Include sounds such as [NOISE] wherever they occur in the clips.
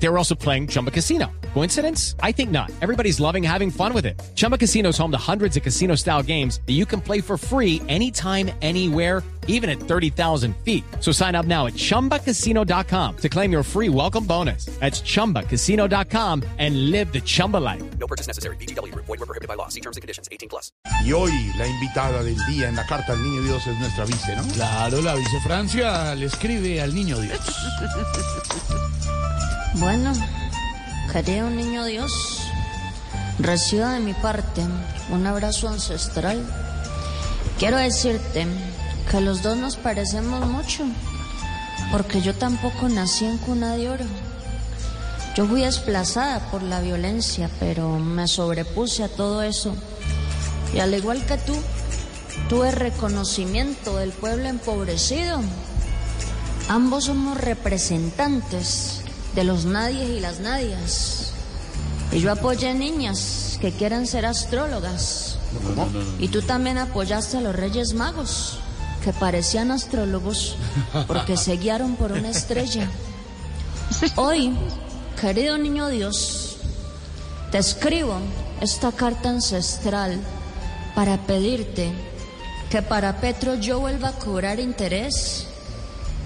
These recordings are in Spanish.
They were also playing Chumba Casino. Coincidence? I think not. Everybody's loving having fun with it. Chumba Casino is home to hundreds of casino style games that you can play for free anytime, anywhere, even at 30,000 feet. So sign up now at chumbacasino.com to claim your free welcome bonus. That's chumbacasino.com and live the Chumba life. No purchase necessary. BGW. Void were prohibited by law. See terms and conditions. 18 plus. Y hoy la invitada del día en la carta al niño Dios es nuestra vice, ¿no? Claro, la vice Francia le escribe al niño Dios. [LAUGHS] Bueno, querido niño Dios, reciba de mi parte un abrazo ancestral. Quiero decirte que los dos nos parecemos mucho, porque yo tampoco nací en cuna de oro. Yo fui desplazada por la violencia, pero me sobrepuse a todo eso. Y al igual que tú, tuve reconocimiento del pueblo empobrecido. Ambos somos representantes de los nadies y las nadias. Y yo apoyé niñas que quieren ser astrólogas. Y tú también apoyaste a los Reyes Magos, que parecían astrólogos porque se guiaron por una estrella. Hoy, querido niño Dios, te escribo esta carta ancestral para pedirte que para Petro yo vuelva a cobrar interés.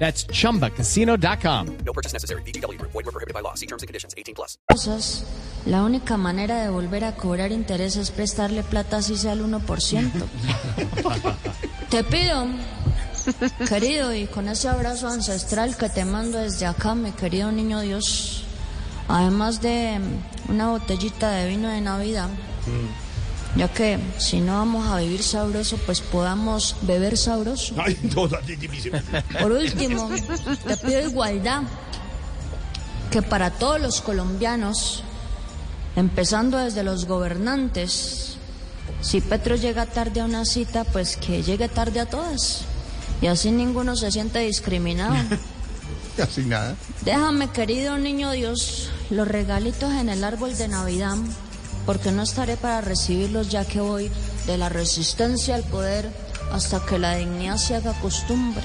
That's chumbacasino.com. No purchase necessary. BGW. Void were prohibited by law. See terms and conditions. 18 plus. cosas, la única manera de volver a cobrar interés es prestarle plata así sea el 1%. [LAUGHS] te pido, querido, y con ese abrazo ancestral que te mando desde acá, mi querido niño Dios, además de una botellita de vino de Navidad, ya que si no vamos a vivir sabroso, pues podamos beber sabroso. Ay, dice. Por último, te pido igualdad, que para todos los colombianos, empezando desde los gobernantes, si Petro llega tarde a una cita, pues que llegue tarde a todas. Y así ninguno se siente discriminado. [LAUGHS] Así nada. Déjame, querido niño Dios, los regalitos en el árbol de Navidad, porque no estaré para recibirlos ya que voy de la resistencia al poder hasta que la dignidad se haga costumbre.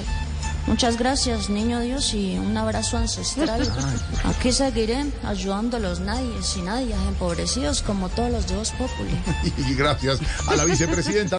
Muchas gracias, niño Dios, y un abrazo ancestral. [LAUGHS] Aquí seguiré ayudando a los nadies y nadias empobrecidos como todos los de Populi. [LAUGHS] Y gracias a la vicepresidenta.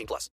18 plus.